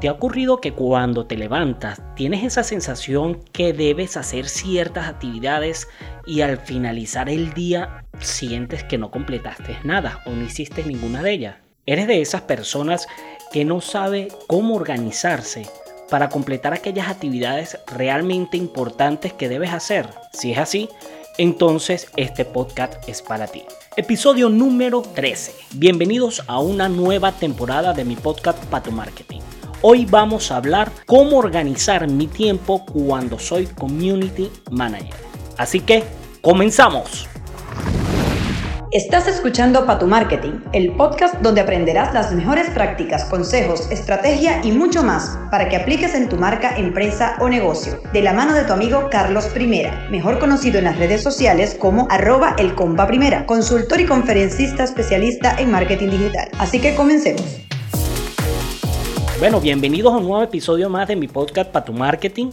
¿Te ha ocurrido que cuando te levantas tienes esa sensación que debes hacer ciertas actividades y al finalizar el día sientes que no completaste nada o no hiciste ninguna de ellas? ¿Eres de esas personas que no sabe cómo organizarse para completar aquellas actividades realmente importantes que debes hacer? Si es así, entonces este podcast es para ti. Episodio número 13. Bienvenidos a una nueva temporada de mi podcast Pato Marketing. Hoy vamos a hablar cómo organizar mi tiempo cuando soy community manager. Así que, comenzamos. Estás escuchando Patu Marketing, el podcast donde aprenderás las mejores prácticas, consejos, estrategia y mucho más para que apliques en tu marca, empresa o negocio. De la mano de tu amigo Carlos Primera, mejor conocido en las redes sociales como arroba el primera, consultor y conferencista especialista en marketing digital. Así que comencemos. Bueno, bienvenidos a un nuevo episodio más de mi podcast para tu marketing.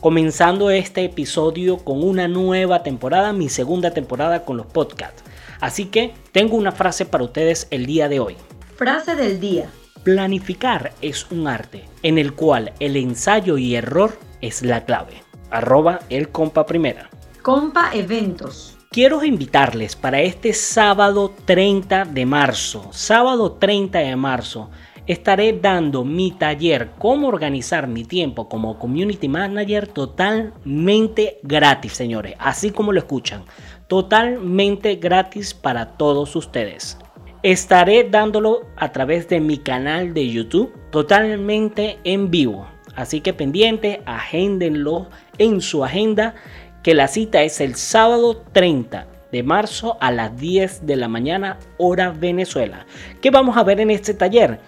Comenzando este episodio con una nueva temporada, mi segunda temporada con los podcasts. Así que tengo una frase para ustedes el día de hoy. Frase del día. Planificar es un arte en el cual el ensayo y error es la clave. Arroba el compa primera. Compa Eventos. Quiero invitarles para este sábado 30 de marzo. Sábado 30 de marzo estaré dando mi taller cómo organizar mi tiempo como community manager totalmente gratis, señores, así como lo escuchan, totalmente gratis para todos ustedes. Estaré dándolo a través de mi canal de YouTube totalmente en vivo. Así que pendiente, agéndenlo en su agenda que la cita es el sábado 30 de marzo a las 10 de la mañana hora Venezuela. ¿Qué vamos a ver en este taller?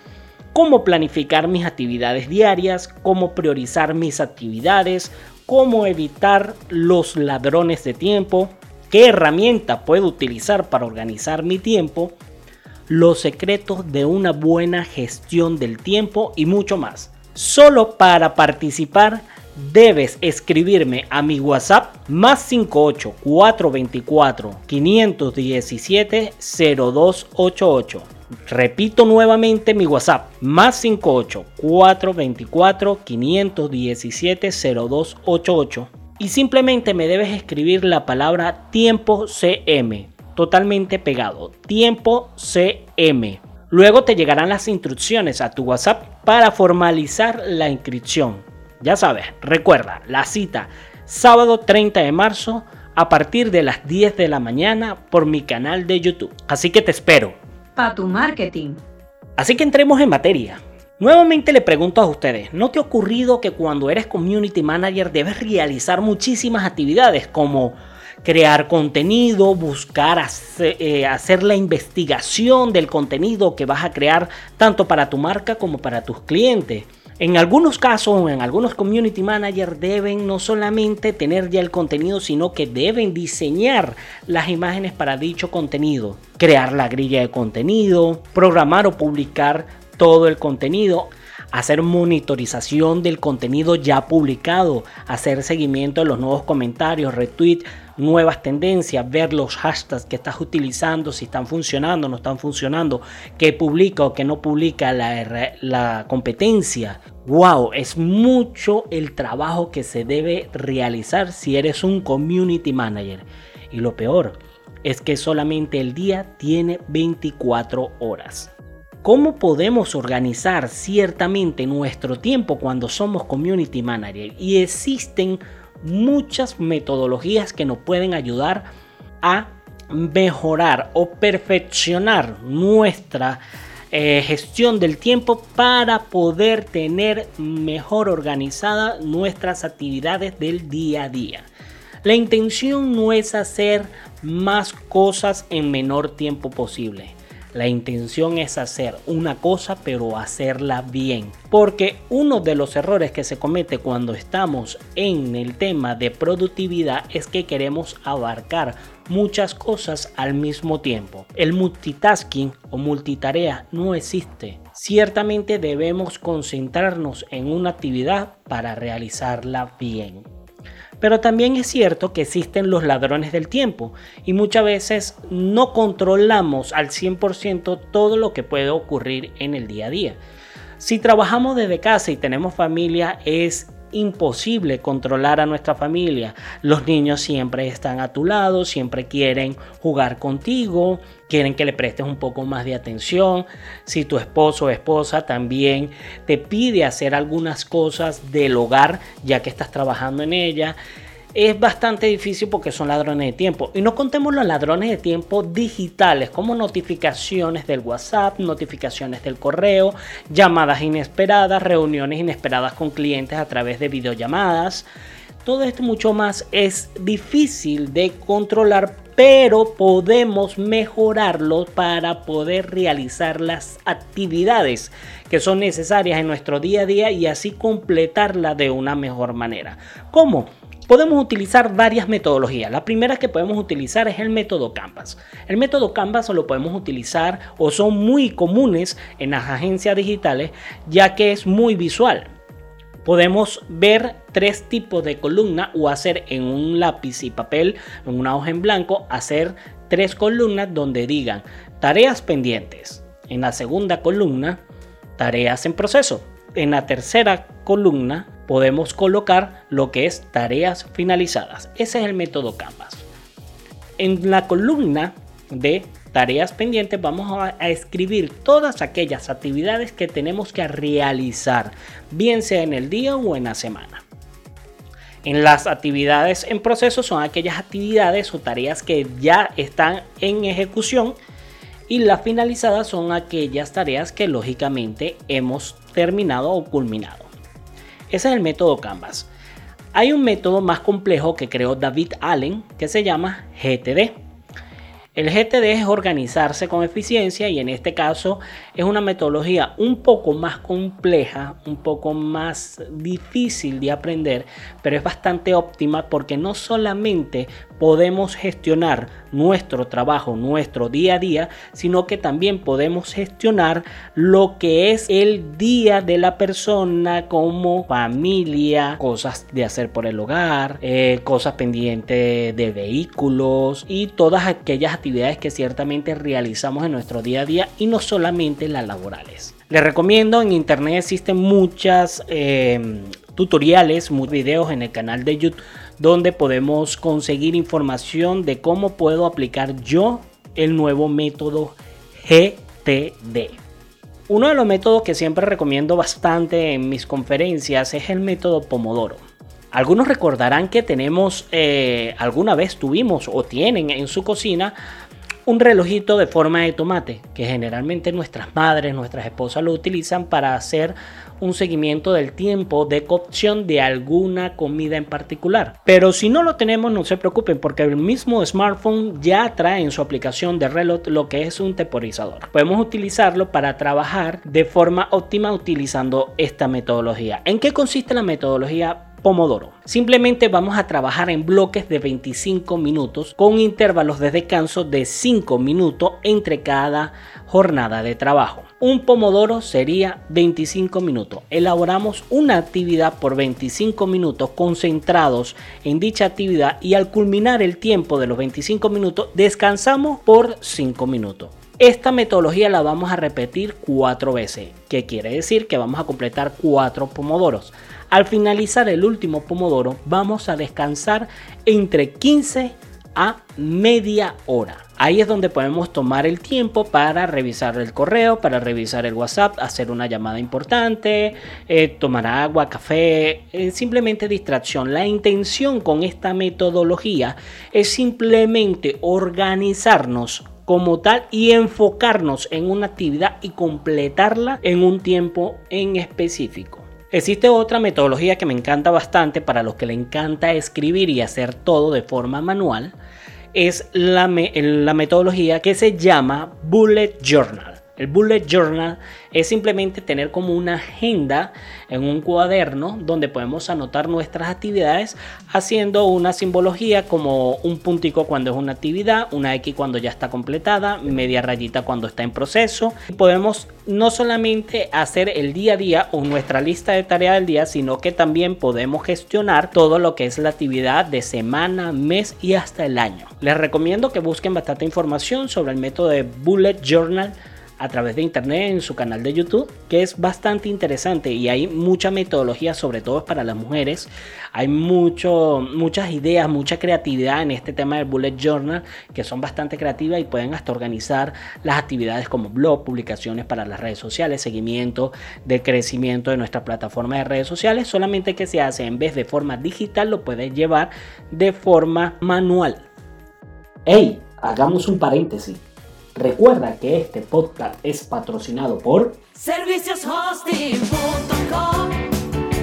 Cómo planificar mis actividades diarias, cómo priorizar mis actividades, cómo evitar los ladrones de tiempo, qué herramienta puedo utilizar para organizar mi tiempo, los secretos de una buena gestión del tiempo y mucho más. Solo para participar debes escribirme a mi WhatsApp más 58 424 517 0288 Repito nuevamente mi WhatsApp, más 58 424 517 0288 y simplemente me debes escribir la palabra tiempo CM, totalmente pegado, tiempo CM. Luego te llegarán las instrucciones a tu WhatsApp para formalizar la inscripción. Ya sabes, recuerda la cita sábado 30 de marzo a partir de las 10 de la mañana por mi canal de YouTube. Así que te espero tu marketing. Así que entremos en materia. Nuevamente le pregunto a ustedes, ¿no te ha ocurrido que cuando eres community manager debes realizar muchísimas actividades como crear contenido, buscar eh, hacer, la investigación del contenido que vas a crear tanto para tu marca como para tus clientes? En algunos casos, en algunos community managers deben no solamente tener ya el contenido, sino que deben diseñar las imágenes para dicho contenido, crear la grilla de contenido, programar o publicar todo el contenido, hacer monitorización del contenido ya publicado, hacer seguimiento de los nuevos comentarios, retweets, nuevas tendencias, ver los hashtags que estás utilizando, si están funcionando, no están funcionando, qué publica o qué no publica la, la competencia. Wow, es mucho el trabajo que se debe realizar si eres un community manager. Y lo peor es que solamente el día tiene 24 horas. ¿Cómo podemos organizar ciertamente nuestro tiempo cuando somos community manager? Y existen muchas metodologías que nos pueden ayudar a mejorar o perfeccionar nuestra eh, gestión del tiempo para poder tener mejor organizada nuestras actividades del día a día. La intención no es hacer más cosas en menor tiempo posible. La intención es hacer una cosa pero hacerla bien. Porque uno de los errores que se comete cuando estamos en el tema de productividad es que queremos abarcar muchas cosas al mismo tiempo. El multitasking o multitarea no existe. Ciertamente debemos concentrarnos en una actividad para realizarla bien. Pero también es cierto que existen los ladrones del tiempo y muchas veces no controlamos al 100% todo lo que puede ocurrir en el día a día. Si trabajamos desde casa y tenemos familia, es imposible controlar a nuestra familia. Los niños siempre están a tu lado, siempre quieren jugar contigo, quieren que le prestes un poco más de atención. Si tu esposo o esposa también te pide hacer algunas cosas del hogar, ya que estás trabajando en ella, es bastante difícil porque son ladrones de tiempo. Y no contemos los ladrones de tiempo digitales como notificaciones del WhatsApp, notificaciones del correo, llamadas inesperadas, reuniones inesperadas con clientes a través de videollamadas. Todo esto mucho más es difícil de controlar, pero podemos mejorarlo para poder realizar las actividades que son necesarias en nuestro día a día y así completarla de una mejor manera. ¿Cómo? Podemos utilizar varias metodologías. La primera que podemos utilizar es el método Canvas. El método Canvas lo podemos utilizar o son muy comunes en las agencias digitales ya que es muy visual. Podemos ver tres tipos de columna o hacer en un lápiz y papel, en una hoja en blanco, hacer tres columnas donde digan tareas pendientes. En la segunda columna, tareas en proceso. En la tercera columna, podemos colocar lo que es tareas finalizadas. Ese es el método Canvas. En la columna de tareas pendientes vamos a, escribir todas aquellas actividades que tenemos que realizar, bien sea en el día o en la semana. En las actividades en proceso son aquellas actividades o tareas que ya están en ejecución y las finalizadas son aquellas tareas que lógicamente hemos terminado o culminado. Ese es el método Canvas. Hay un método más complejo que creó David Allen que se llama GTD. El GTD es organizarse con eficiencia y en este caso es una metodología un poco más compleja, un poco más difícil de aprender, pero es bastante óptima porque no solamente podemos gestionar nuestro trabajo, nuestro día a día, sino que también podemos gestionar lo que es el día de la persona como familia, cosas de hacer por el hogar, eh, cosas pendientes de vehículos y todas aquellas actividades que ciertamente realizamos en nuestro día a día y no solamente las laborales. Les recomiendo, en internet existen muchas eh, tutoriales, muchos videos en el canal de YouTube donde podemos conseguir información de cómo puedo aplicar yo el nuevo método GTD. Uno de los métodos que siempre recomiendo bastante en mis conferencias es el método Pomodoro. Algunos recordarán que tenemos, eh, alguna vez tuvimos o tienen en su cocina un relojito de forma de tomate, que generalmente nuestras madres, nuestras esposas lo utilizan para hacer un seguimiento del tiempo de cocción de alguna comida en particular. Pero si no lo tenemos, no se preocupen porque el mismo smartphone ya trae en su aplicación de reloj lo que es un temporizador. Podemos utilizarlo para trabajar de forma óptima utilizando esta metodología. ¿En qué consiste la metodología Pomodoro. Simplemente vamos a trabajar en bloques de 25 minutos con intervalos de descanso de 5 minutos entre cada jornada de trabajo. Un pomodoro sería 25 minutos. Elaboramos una actividad por 25 minutos concentrados en dicha actividad y al culminar el tiempo de los 25 minutos descansamos por 5 minutos. Esta metodología la vamos a repetir cuatro veces, que quiere decir que vamos a completar cuatro pomodoros. Al finalizar el último pomodoro vamos a descansar entre 15 a media hora. Ahí es donde podemos tomar el tiempo para revisar el correo, para revisar el WhatsApp, hacer una llamada importante, eh, tomar agua, café, eh, simplemente distracción. La intención con esta metodología es simplemente organizarnos como tal y enfocarnos en una actividad y completarla en un tiempo en específico. Existe otra metodología que me encanta bastante para los que le encanta escribir y hacer todo de forma manual. Es la, la metodología que se llama Bullet Journal. El bullet journal es simplemente tener como una agenda en un cuaderno donde podemos anotar nuestras actividades haciendo una simbología como un puntico cuando es una actividad, una X cuando ya está completada, media rayita cuando está en proceso. Podemos no solamente hacer el día a día o nuestra lista de tareas del día, sino que también podemos gestionar todo lo que es la actividad de semana, mes y hasta el año. Les recomiendo que busquen bastante información sobre el método de bullet journal a través de internet en su canal de YouTube, que es bastante interesante y hay mucha metodología, sobre todo para las mujeres. Hay mucho, muchas ideas, mucha creatividad en este tema del bullet journal, que son bastante creativas y pueden hasta organizar las actividades como blog, publicaciones para las redes sociales, seguimiento de crecimiento de nuestra plataforma de redes sociales, solamente que se hace en vez de forma digital, lo puedes llevar de forma manual. Hey, hagamos un paréntesis. Recuerda que este podcast es patrocinado por servicioshosting.com.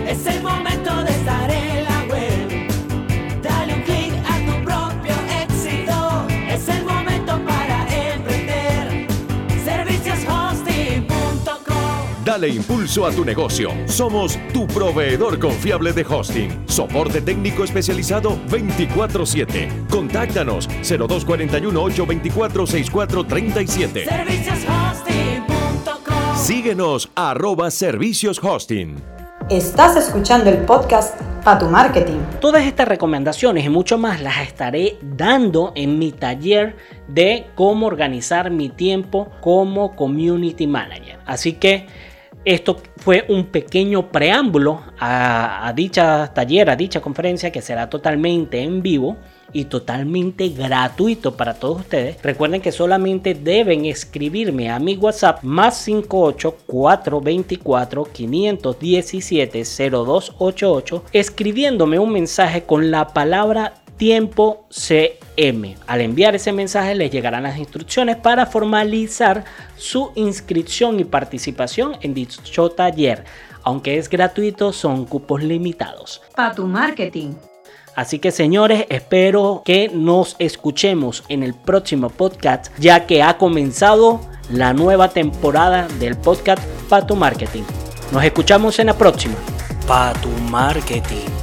Es el momento Dale impulso a tu negocio. Somos tu proveedor confiable de hosting. Soporte técnico especializado 24/7. Contáctanos 0241-824-6437. Servicioshosting.com. Síguenos arroba servicios hosting. Estás escuchando el podcast Pa' tu Marketing. Todas estas recomendaciones y mucho más las estaré dando en mi taller de cómo organizar mi tiempo como community manager. Así que esto fue un pequeño preámbulo a, dicha taller, a dicha conferencia que será totalmente en vivo y totalmente gratuito para todos ustedes. Recuerden que solamente deben escribirme a mi WhatsApp más 58 424 517 0288 escribiéndome un mensaje con la palabra tiempo Al enviar ese mensaje les llegarán las instrucciones para formalizar su inscripción y participación en dicho taller. Aunque es gratuito, son cupos limitados. Pa' tu Marketing. Así que señores, espero que nos escuchemos en el próximo podcast, ya que ha comenzado la nueva temporada del podcast Pa' tu Marketing. Nos escuchamos en la próxima. Pa' tu Marketing.